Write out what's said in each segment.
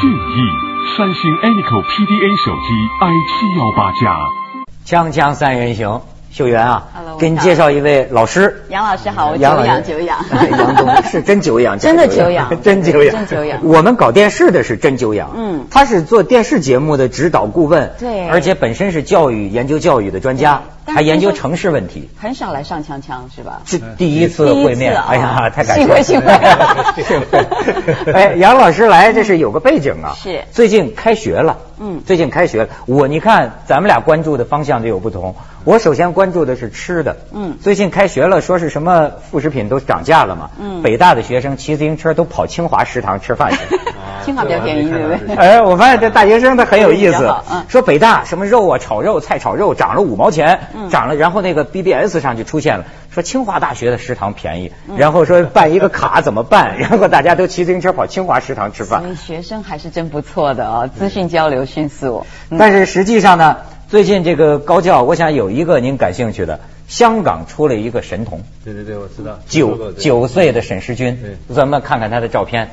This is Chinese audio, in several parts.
建议：三星 Anico PDA 手机 i 七幺八加。锵锵三人行，秀媛啊 Hello，给你介绍一位老师。杨老师好，我老师。仰久仰。杨总 是真久仰，真的久仰 真久仰，真久仰。我们搞电视的是真久仰，嗯。他是做电视节目的指导顾问，对。而且本身是教育研究教育的专家，还研究城市问题。很少来上锵锵是吧？这第一次会面，哎呀，太感谢了，幸会幸会 幸会。哎，杨老师来，这是有个背景啊，是最近开学了，嗯最近开学了。我你看，咱们俩关注的方向就有不同。我首先关注的是吃的，嗯最近开学了，说是什么副食品都涨价了嘛，嗯北大的学生骑自行车都跑清华食堂吃饭去。清华比较便宜，对不对？哎，我发现这大学生他很有意思 说北大什么肉啊、炒肉、菜炒肉涨了五毛钱，嗯涨了，然后那个 BBS 上就出现了，说清华大学的食堂便宜，嗯然后说办一个卡怎么办，然后大家都骑自行车跑清华食堂吃饭所。以学生还是真不错的哦，资讯交流迅速。嗯但是实际上呢，最近这个高教，我想有一个您感兴趣的，香港出了一个神童，对对对，我知道。九九岁的沈世军，咱们看看他的照片。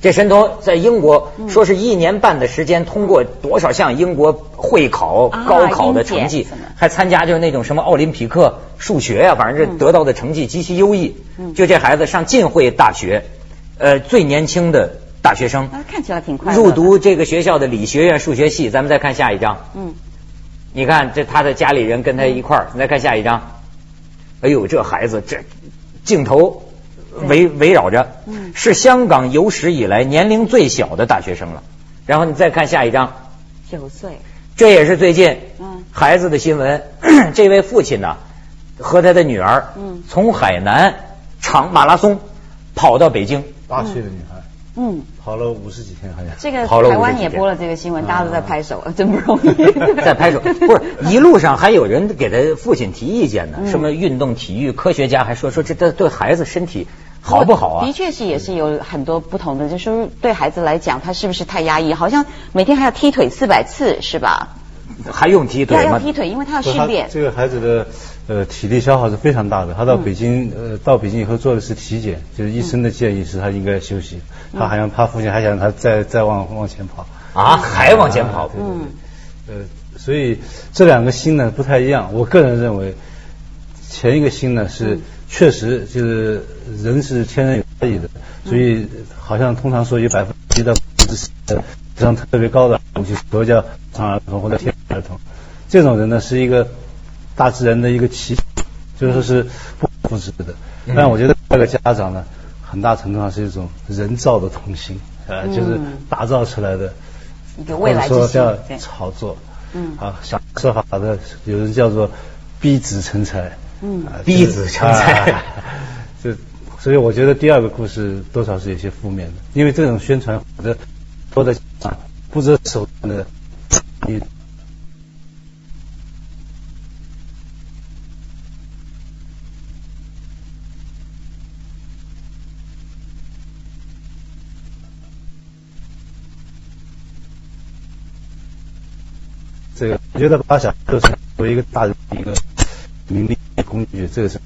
这神童在英国嗯说是一年半的时间，通过多少项英国会考、啊高考的成绩还参加就是那种什么奥林匹克数学呀、反正这嗯得到的成绩极其优异。嗯就这孩子上浸会大学，呃，最年轻的大学生，啊看起来挺快的入读这个学校的理学院数学系。咱们再看下一张。嗯，你看这他的家里人跟他一块儿，你再看下一张。哎呦，这孩子这镜头围围绕着，嗯。是香港有史以来年龄最小的大学生了。然后你再看下一张，九岁，这也是最近嗯。孩子的新闻。这位父亲呢，和他的女儿嗯。从海南长马拉松跑到北京，八岁的女孩，嗯，跑了五十几天好像。这个跑了台50几天。湾也播了这个新闻，大家都在拍手，真不容易。在拍手，不是一路上还有人给他父亲提意见呢，嗯。什么运动体育科学家还说说这这对孩子身体好不好啊的？确是也是有很多不同的，就是对孩子来讲，他是不是太压抑？好像每天还要踢腿四百次，是吧？还用踢腿吗？要踢腿，因为他要训练。这个孩子的呃体力消耗是非常大的。他到北京、呃到北京以后做的是体检，就是医生的建议是他应该休息。他好像他父亲还想他再再往往前跑。啊，还往前跑啊？对对嗯。呃，所以这两个心呢不太一样。我个人认为，前一个心呢是嗯确实就是人是天然有差异的，所以好像通常说有百分之一到百分之十的智商特别高的，我们就都叫常儿童或者天才儿童。这种人呢是一个大自然的一个奇迹，就是说是不可复制的。嗯但我觉得这个家长呢，很大程度上是一种人造的童心，呃，嗯就是打造出来的。或者说叫炒作，嗯啊，想说法的有人叫做逼子成才，嗯。啊逼子成才啊。这 所以我觉得第二个故事多少是有些负面的，因为这种宣传或者多的啊不择手段的，你这个我觉得把小孩做成为一个大人的一个名利工具，这个是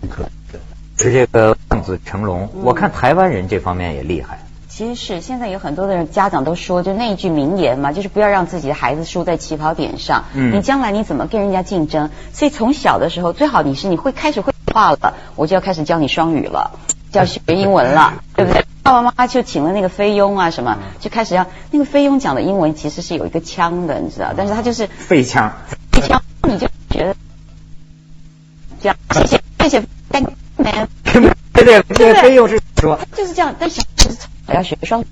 很可惜的。是这个望子成龙。嗯我看台湾人这方面也厉害。其实是现在有很多的人家长都说，就那一句名言嘛，就是不要让自己的孩子输在起跑点上。嗯你将来你怎么跟人家竞争？所以从小的时候，最好你是你会开始会话了，我就要开始教你双语了，就要学英文了，对不对？爸爸妈妈就请了那个菲佣啊什么，就开始要那个菲佣讲的英文其实是有一个腔的，你知道，但是他就是废枪，一腔，你就觉得这样，谢谢谢谢，thank you man。对对，这个费用是说他就是这样，但是小孩子从小要学双语，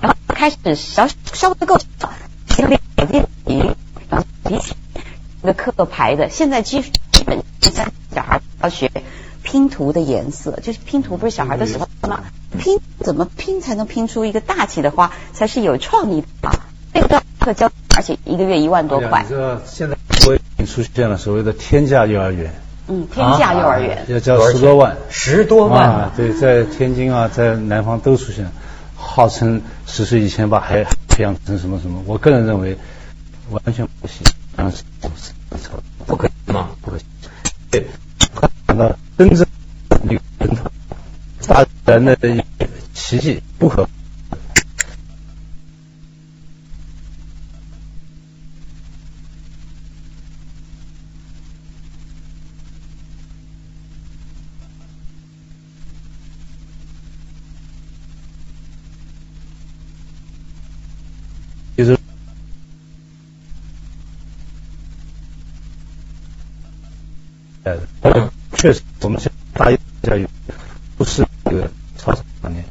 然后开始稍稍微够先练练习，然后比起那个课排的，现在基基本上小孩要学拼图的颜色，就是拼图不是小孩都喜欢吗？拼怎么拼才能拼出一个大气的花，才是有创意的花？那个课教，而且一个月一万多块哎呀你，知道现在国已经出现了所谓的天价幼儿园，嗯，天价幼儿园。要交十多万，十多万啊，对，在天津啊，在南方都出现，号称十岁以前把孩子培养成什么什么，我个人认为完全不行，当然是不可以吗？不可行。对，看到真正一个大自然的奇迹，不可确实我们现在大一教育不是一个超长观念。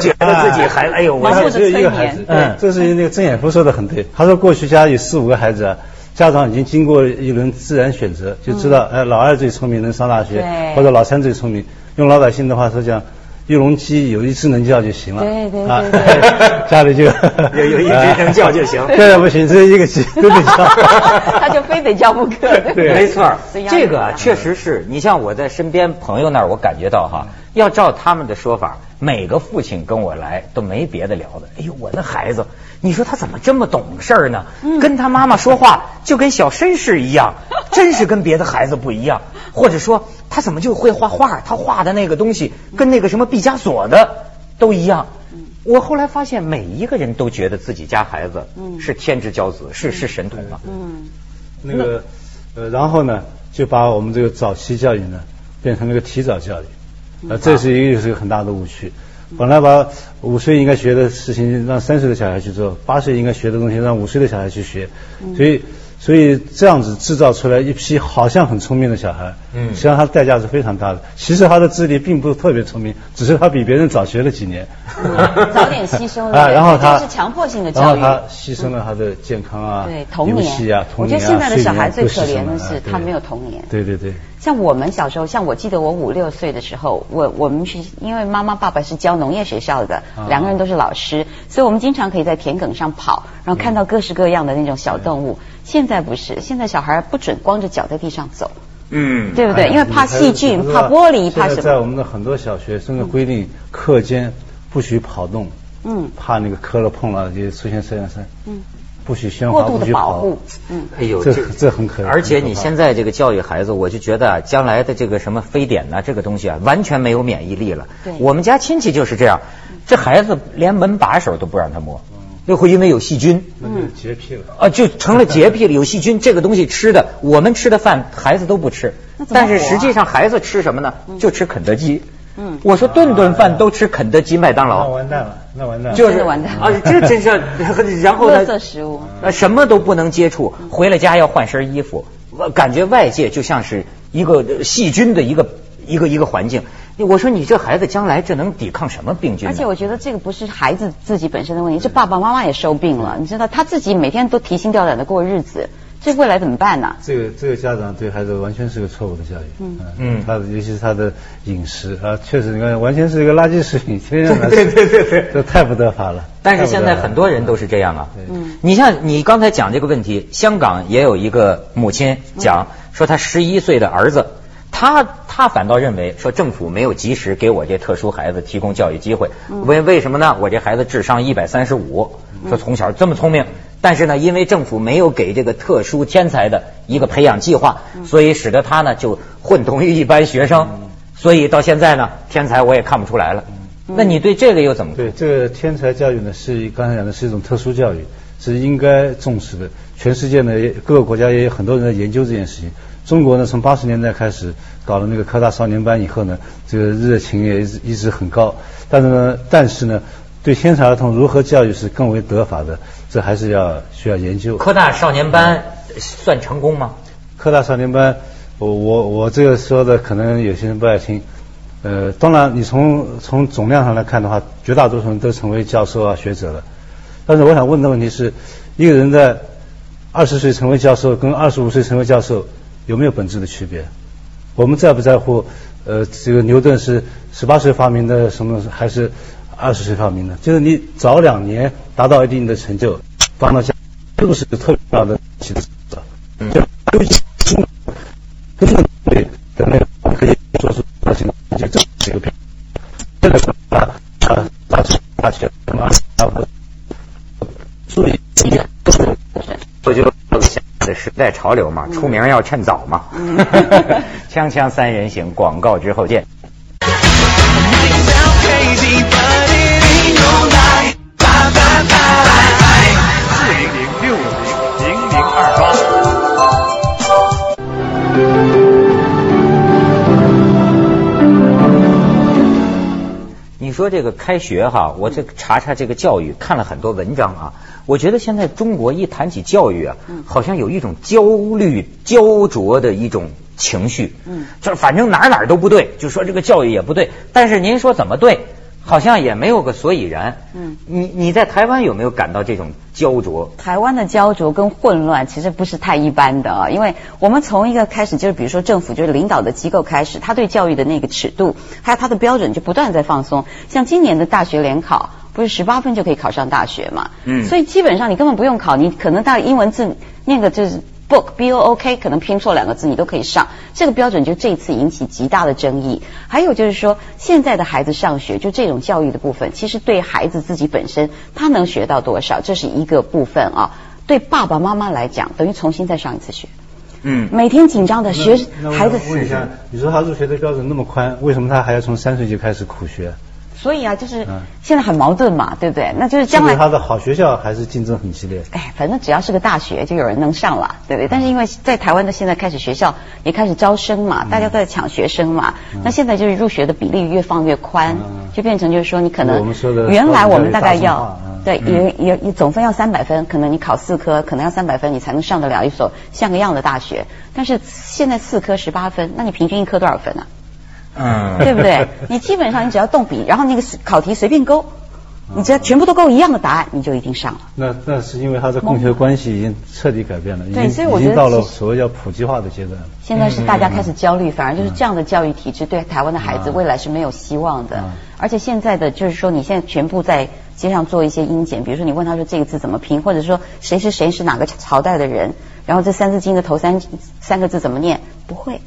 觉得自己还哎呦，我只有一个孩子，嗯，这是那个郑衍夫说的很对。他说过去家里四五个孩子啊，家长已经经过一轮自然选择，就知道，哎，老二最聪明能上大学，或者老三最聪明。用老百姓的话说讲，玉龙鸡有一只能叫就行了。对对啊对对 家里就 有有一只能叫就行这样不行，只有一个鸡都得叫。他就非得叫不可。对没错这个确实是你像我在身边朋友那儿，我感觉到哈，要照他们的说法，每个父亲跟我来都没别的聊的。哎呦，我的孩子，你说他怎么这么懂事儿呢？跟他妈妈说话就跟小绅士一样，真是跟别的孩子不一样。或者说他怎么就会画画？他画的那个东西跟那个什么毕加索的都一样。我后来发现，每一个人都觉得自己家孩子嗯是天之骄子，是是神童啊。嗯，那个呃，然后呢，就把我们这个早期教育呢，变成了一个提早教育，呃，这是一个是一个很大的误区。本来把五岁应该学的事情让三岁的小孩去做，八岁应该学的东西让五岁的小孩去学，所以所以这样子制造出来一批好像很聪明的小孩，嗯实际上他的代价是非常大的。其实他的智力并不是特别聪明，只是他比别人早学了几年，早点吸收了 啊，然后他这是强迫性的然后教育。他牺牲了他的健康啊，对童游戏啊年，，童年啊，我觉得现在的小孩最可怜的是他没有童年。对对对。像我们小时候，像我记得我五六岁的时候，我我们是因为妈妈爸爸是教农业学校的，啊两个人都是老师，所以我们经常可以在田埂上跑，然后看到各式各样的那种小动物。现在不是，现在小孩不准光着脚在地上走，嗯，对不对？因为怕细菌、怕玻璃、怕什么？在我们的很多小学生的规定课间不许跑动，嗯。怕那个磕了碰了就出现摄像声，嗯，不许喧哗，过度的不许跑。保护，嗯。哎呦，这这很可而且你现在这个教育孩子，我就觉得啊，将来的这个什么非典呐、这个东西啊，完全没有免疫力了。对。我们家亲戚就是这样，这孩子连门把手都不让他摸，就会因为有细菌。那就洁癖了。啊，就成了洁癖了。有细菌，这个东西吃的，我们吃的饭孩子都不吃但是实际上孩子吃什么呢？就吃肯德基。嗯我说顿顿饭都吃肯德基、麦当那劳，完蛋了，那完蛋了。就是完蛋啊，这真是，然后呢垃圾食物，呃，什么都不能接触，回了家要换身衣服，我感觉外界就像是一个呃细菌的一个一个一个环境。我说你这孩子将来这能抵抗什么病菌？而且我觉得这个不是孩子自己本身的问题，是爸爸妈妈也生病了。你知道他自己每天都提心吊胆的过日子，这未来怎么办呢？这个这个家长对孩子完全是个错误的教育，嗯嗯他尤其是他的饮食啊，确实你看完全是一个垃圾食品，天天让他对对对对这太不得法了。但是现在很多人都是这样啊。嗯你像你刚才讲这个问题，香港也有一个母亲讲说，她十一岁的儿子，他他反倒认为说政府没有及时给我这特殊孩子提供教育机会，为为什么呢？我这孩子智商一百三十五，说从小这么聪明，但是呢，因为政府没有给这个特殊天才的一个培养计划，所以使得他呢就混同于一般学生，所以到现在呢，天才我也看不出来了。那你对这个又怎么？对，这个天才教育呢，是刚才讲的是一种特殊教育，是应该重视的。全世界呢，各个国家也有很多人在研究这件事情。中国呢，从八十年代开始搞了那个科大少年班以后呢，这个热情也一直一直很高。但是呢，但是呢，对天才儿童如何教育是更为得法的，这还是要需要研究。科大少年班算成功吗？科大少年班，我我我这个说的可能有些人不爱听。呃，当然，你从从总量上来看的话，绝大多数人都成为教授啊、学者了。但是我想问的问题是，一个人在二十岁成为教授，跟二十五岁成为教授有没有本质的区别？我们在不在乎？呃，这个牛顿是十八岁发明的什么，还是二十岁发明的？就是你早两年达到一定的成就，放到家，这个是个特别大的起的作用。就尤其根本对人类可以做出大型就这是一个变。现在把啊大学大学什么啊不注意都是我就现在的时代潮流嘛，出名要趁早嘛。锵锵三人行，广告之后见。说这个开学哈，我这查查这个教育，看了很多文章啊。我觉得现在中国一谈起教育啊，好像有一种焦虑、焦灼的一种情绪。嗯，就是反正哪哪都不对，就说这个教育也不对。但是您说怎么对？好像也没有个所以然。嗯，你你在台湾有没有感到这种焦灼？台湾的焦灼跟混乱其实不是太一般的啊，因为我们从一个开始就是比如说政府就是领导的机构开始，他对教育的那个尺度还有他的标准就不断在放松。像今年的大学联考，不是十八分就可以考上大学嘛？嗯，所以基本上你根本不用考，你可能到英文字念个就是。Book b o o k 可能拼错两个字你都可以上，这个标准就这次引起极大的争议。还有就是说，现在的孩子上学就这种教育的部分，其实对孩子自己本身他能学到多少，这是一个部分啊。对爸爸妈妈来讲，等于重新再上一次学。嗯，每天紧张的学孩子。问一下，你说他入学的标准那么宽，为什么他还要从三岁就开始苦学？所以啊，就是现在很矛盾嘛，对不对？那就是将来他的好学校还是竞争很激烈。哎，反正只要是个大学，就有人能上了，对不对？但是因为在台湾的现在开始学校也开始招生嘛，大家都在抢学生嘛。那现在就是入学的比例越放越宽，就变成就是说你可能原来我们大概要对也也也总分要三百分，可能你考四科可能要三百分你才能上得了一所像个样的大学。但是现在四科十八分，那你平均一科多少分啊？嗯，对不对？你基本上你只要动笔，然后那个考题随便勾，你只要全部都勾一样的答案，你就一定上了。那那是因为他的供求关系已经彻底改变了，对，所以我觉得到了所谓叫普及化的阶段。现在是大家开始焦虑，反而就是这样的教育体制对台湾的孩子未来是没有希望的。而且现在的就是说，你现在全部在街上做一些音检，比如说你问他说这个字怎么拼，或者说谁是谁是哪个朝代的人，然后这三字经的头三三个字怎么念，不会。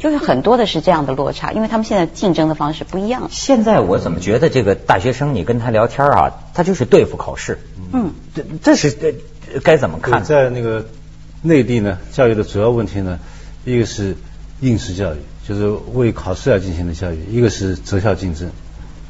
就是很多的是这样的落差，因为他们现在竞争的方式不一样。现在我怎么觉得这个大学生，你跟他聊天啊，他就是对付考试。嗯，这这是该怎么看？在那个内地呢，教育的主要问题呢，一个是应试教育，就是为考试而进行的教育；一个是择校竞争，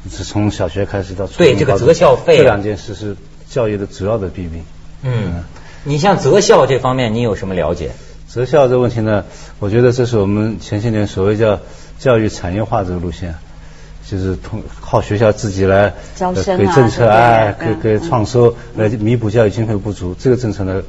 是从小学开始到初对这个择校费这两件事是教育的主要的弊病。嗯，你像择校这方面，你有什么了解？择校这个问题呢，我觉得这是我们前些年所谓叫教育产业化这个路线，就是通靠学校自己来给政策啊，给给创收来弥补教育经费不足。这个政策呢，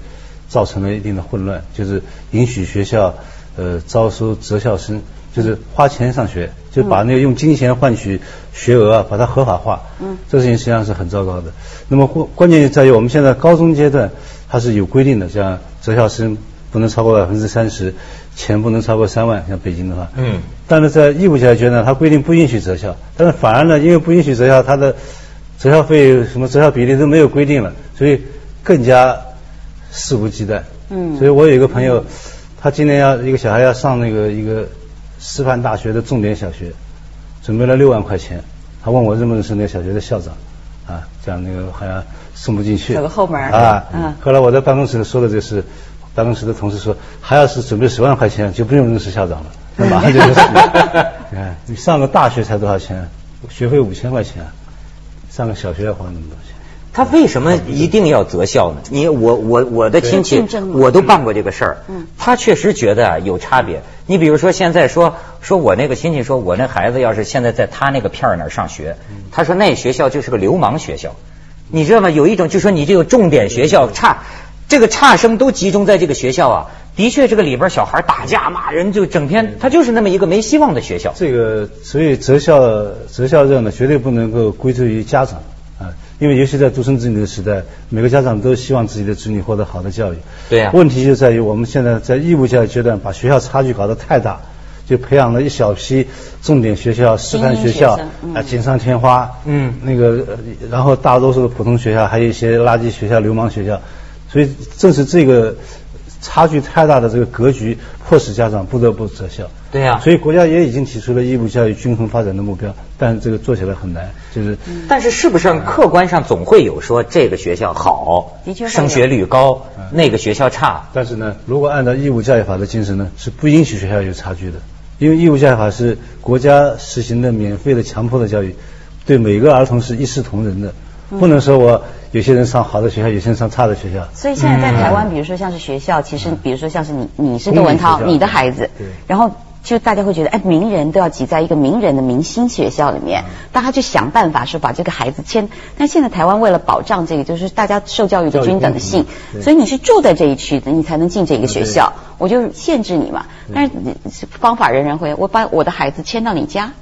造成了一定的混乱，就是允许学校呃招收择校生，就是花钱上学，就把那个用金钱换取学额啊，把它合法化。嗯，这个事情实际上是很糟糕的。那么关关键就在于我们现在高中阶段它是有规定的，像择校生。不能超过百分之三十，钱不能超过三万，像北京的话。嗯。但是在义务教育阶段，它规定不允许择校，但是反而呢，因为不允许择校，它的择校费什么择校比例都没有规定了，所以更加肆无忌惮。嗯。所以我有一个朋友，他今年要一个小孩要上那个一个师范大学的重点小学，准备了六万块钱，他问我认不认识那个小学的校长，啊，讲那个好像送不进去。走个后门。啊。嗯。后来我在办公室说的就是。办公室的同事说，还要是准备十万块钱，就不用认识校长了，那马上就认识。你看，你上个大学才多少钱？学费五千块钱，上个小学要花那么多钱。他为什么一定要择校呢？你我我我的亲戚，我都办过这个事儿。嗯。他确实觉得啊有差别。你比如说现在说说我那个亲戚说，我那孩子要是现在在他那个片儿那儿上学，他说那学校就是个流氓学校。你知道吗？有一种就说你这个重点学校差。这个差生都集中在这个学校啊，的确，这个里边小孩打架骂人，就整天，他就是那么一个没希望的学校。这个，所以择校择校这呢，绝对不能够归罪于家长啊，因为尤其在独生子女的时代，每个家长都希望自己的子女获得好的教育。对呀。问题就在于我们现在在义务教育阶段，把学校差距搞得太大，就培养了一小批重点学校、师范学校啊，锦上添花。嗯。那个，然后大多数的普通学校，还有一些垃圾学校、流氓学校。所以正是这个差距太大的这个格局，迫使家长不得不择校。对呀。所以国家也已经提出了义务教育均衡发展的目标，但这个做起来很难。就是。但是是不是客观上总会有说这个学校好，升学率高，那个学校差？但是呢，如果按照义务教育法的精神呢，是不允许学校有差距的，因为义务教育法是国家实行的免费的强迫的教育，对每个儿童是一视同仁的。不能说我有些人上好的学校，有些人上差的学校。所以现在在台湾，比如说像是学校，其实比如说像是你，你是窦文涛，你的孩子，然后就大家会觉得，哎，名人都要挤在一个名人的明星学校里面，大家就想办法说把这个孩子迁。但现在台湾为了保障这个，就是大家受教育的均等性，所以你是住在这一区的，你才能进这个学校，我就限制你嘛。但是方法人人会，我把我的孩子迁到你家。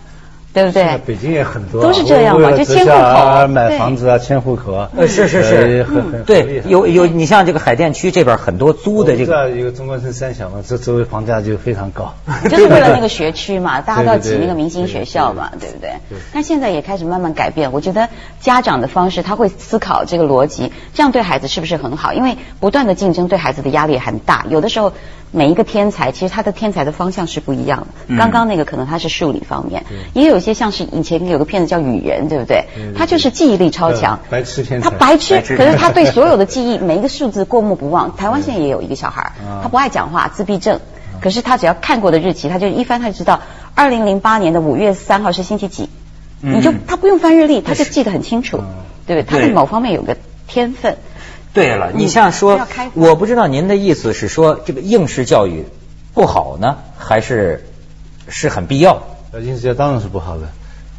对不对？北京也很多，都是这样嘛，就迁户口、买房子啊，迁户口啊。呃，是是是，对，有有，你像这个海淀区这边很多租的这个，一个中关村三小嘛，这周围房价就非常高。就是为了那个学区嘛，大家都要挤那个明星学校嘛，对不对？但现在也开始慢慢改变，我觉得家长的方式他会思考这个逻辑，这样对孩子是不是很好？因为不断的竞争对孩子的压力很大，有的时候。每一个天才，其实他的天才的方向是不一样的。刚刚那个可能他是数理方面，也有一些像是以前有个片子叫《雨人》，对不对？他就是记忆力超强，白痴天才。他白痴，可是他对所有的记忆，每一个数字过目不忘。台湾现在也有一个小孩，他不爱讲话，自闭症，可是他只要看过的日期，他就一翻他就知道，二零零八年的五月三号是星期几。你就他不用翻日历，他就记得很清楚，对不对？他在某方面有个天分。对了，你像说，我不知道您的意思是说这个应试教育不好呢，还是是很必要？呃，应试教育当然是不好的，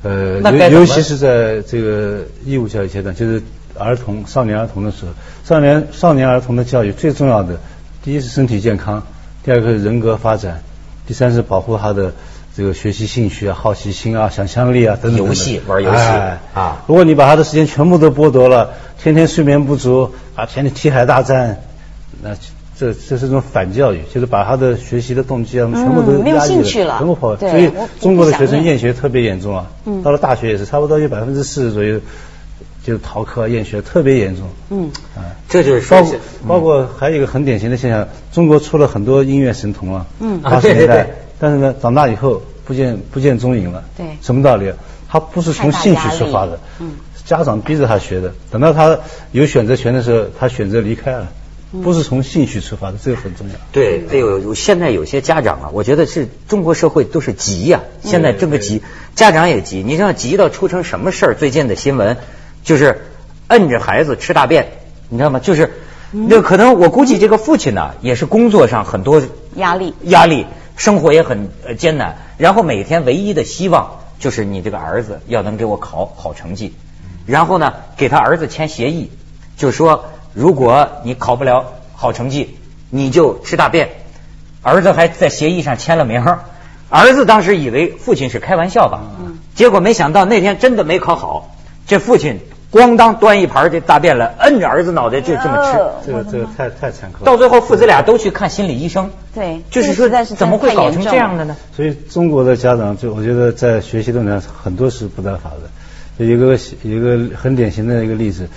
呃，尤尤其是在这个义务教育阶段，就是儿童、少年儿童的时候，少年少年儿童的教育最重要的，第一是身体健康，第二个是人格发展，第三是保护他的这个学习兴趣啊、好奇心啊、想象力啊等等。游戏玩游戏啊，如果你把他的时间全部都剥夺了，天天睡眠不足。啊，天天题海大战，那这这是种反教育，就是把他的学习的动机啊，全部都压抑了，全部跑。所以中国的学生厌学特别严重啊，到了大学也是，差不多有百分之四十左右就是逃课厌学特别严重。嗯，啊，这就是包括包括还有一个很典型的现象，中国出了很多音乐神童啊，嗯，八十年代，但是呢，长大以后不见不见踪影了。对，什么道理？他不是从兴趣出发的。嗯。家长逼着他学的，等到他有选择权的时候，他选择离开了，不是从兴趣出发的，这个很重要。对，哎呦，现在有些家长啊，我觉得是中国社会都是急呀，现在这个急，家长也急。你知道急到出成什么事儿？最近的新闻就是摁着孩子吃大便，你知道吗？就是那可能我估计这个父亲呢，也是工作上很多压力，压力，生活也很艰难，然后每天唯一的希望就是你这个儿子要能给我考好成绩。然后呢，给他儿子签协议，就说如果你考不了好成绩，你就吃大便。儿子还在协议上签了名。儿子当时以为父亲是开玩笑吧，结果没想到那天真的没考好。这父亲咣当端一盘这大便来，摁着儿子脑袋就这么吃。这个这个太太残酷。到最后父子俩都去看心理医生。对，就是说怎么会搞成这样的呢？所以中国的家长就我觉得在学习路上很多是不得法的。有个有个很典型的一个例子，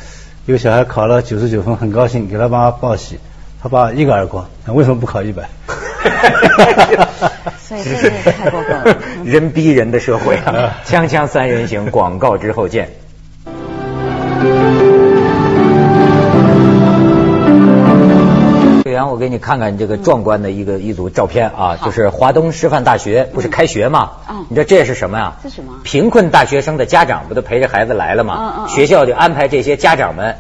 一个小孩考了九十九分，很高兴，给他爸报喜，他爸一个耳光，为什么不考一百？所以这是太过分了。人逼人的社会啊！锵锵三人行，广告之后见。我给你看看这个壮观的一个一组照片啊，就是华东师范大学不是开学吗？你知道这是什么呀？这什么？贫困大学生的家长不都陪着孩子来了吗？学校就安排这些家长们，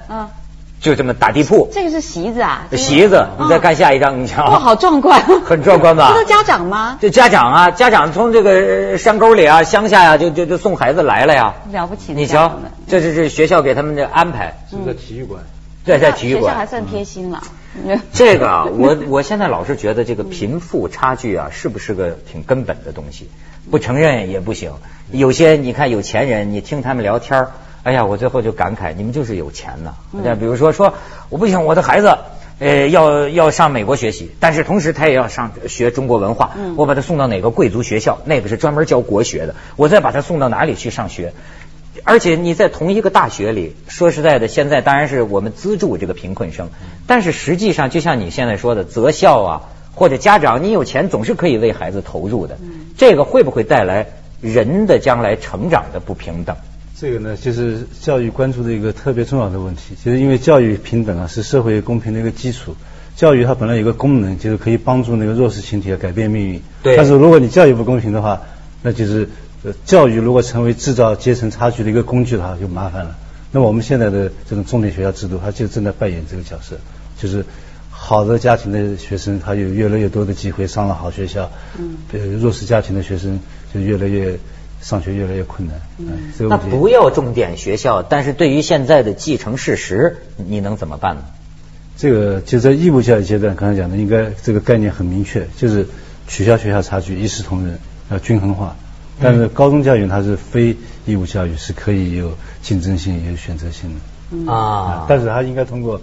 就这么打地铺。这个是席子啊？席子，你再看下一张，你瞧。哇，好壮观！很壮观吧？这是家长吗？这家长啊，家长从这个山沟里啊、乡下呀，就就就送孩子来了呀。了不起！你瞧，这是这学校给他们的安排。是在体育馆。在在体育馆。学校还算贴心了。这个啊，我我现在老是觉得这个贫富差距啊，是不是个挺根本的东西？不承认也不行。有些你看有钱人，你听他们聊天哎呀，我最后就感慨，你们就是有钱呐。像比如说说，我不行，我的孩子呃要要上美国学习，但是同时他也要上学中国文化，我把他送到哪个贵族学校，那个是专门教国学的，我再把他送到哪里去上学。而且你在同一个大学里，说实在的，现在当然是我们资助这个贫困生，但是实际上就像你现在说的，择校啊，或者家长你有钱总是可以为孩子投入的，这个会不会带来人的将来成长的不平等？这个呢，就是教育关注的一个特别重要的问题。其实因为教育平等啊，是社会公平的一个基础。教育它本来有个功能，就是可以帮助那个弱势群体改变命运。对。但是如果你教育不公平的话，那就是。教育如果成为制造阶层差距的一个工具的话，就麻烦了。那么我们现在的这种重点学校制度，它就正在扮演这个角色，就是好的家庭的学生，他有越来越多的机会上了好学校。嗯。呃，弱势家庭的学生就越来越上学越来越困难。嗯。这个那不要重点学校，但是对于现在的既成事实，你能怎么办呢？这个就在义务教育阶段，刚才讲的应该这个概念很明确，就是取消学校差距，一视同仁，要均衡化。但是高中教育它是非义务教育，是可以有竞争性、有选择性的。啊，但是它应该通过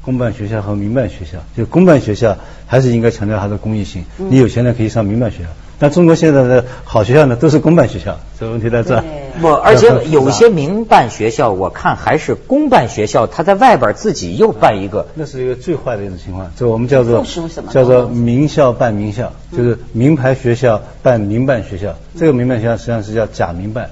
公办学校和民办学校，就公办学校还是应该强调它的公益性。你有钱的可以上民办学校，但中国现在的好学校呢都是公办学校，这个问题在这儿。不，而且有些民办学校，我看还是公办学校，他在外边自己又办一个。那是一个最坏的一种情况，这我们叫做叫做名校办名校，就是名牌学校办民办学校。这个民办学校实际上是叫假民办，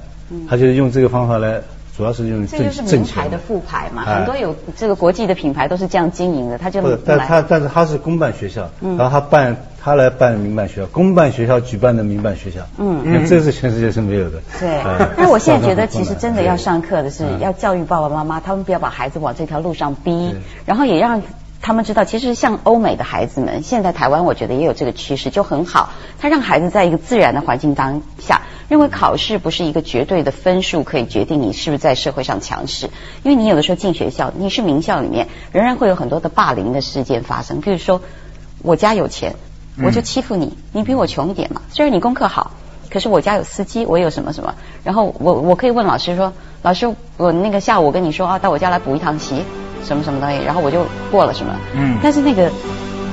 他就是用这个方法来，主要是用挣这就是挣钱名牌的。副牌嘛，哎。很多有这个国际的品牌都是这样经营的，他就不是，但来他但是他是公办学校，嗯。然后他办他来办民办学校，公办学校举办的民办学校，嗯。那这是全世界是没有的。对。哎，但我现在觉得，其实真的要上课的是嗯要教育爸爸妈妈，他们不要把孩子往这条路上逼，然后也让他们知道，其实像欧美的孩子们，现在台湾我觉得也有这个趋势，就很好。他让孩子在一个自然的环境当下，认为考试不是一个绝对的分数可以决定你是不是在社会上强势，因为你有的时候进学校，你是名校里面，仍然会有很多的霸凌的事件发生，比如说我家有钱，我就欺负你，你比我穷一点嘛，虽然你功课好。可是我家有司机，我有什么什么，然后我我可以问老师说，老师，我那个下午我跟你说啊，到我家来补一堂习，什么什么东西，然后我就过了什么。嗯但是那个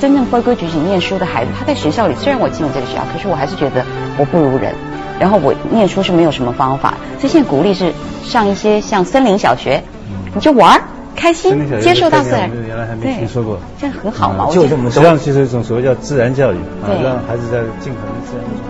真正规规矩矩念书的孩子，他在学校里，虽然我进了这个学校，可是我还是觉得我不如人。然后我念书是没有什么方法，所以现在鼓励是上一些像森林小学，你就玩儿开心接受大自然原来还。没对听说过这样很好嘛，就这么实际上其实一种所谓叫自然教育，啊，让孩子在尽可能自然的。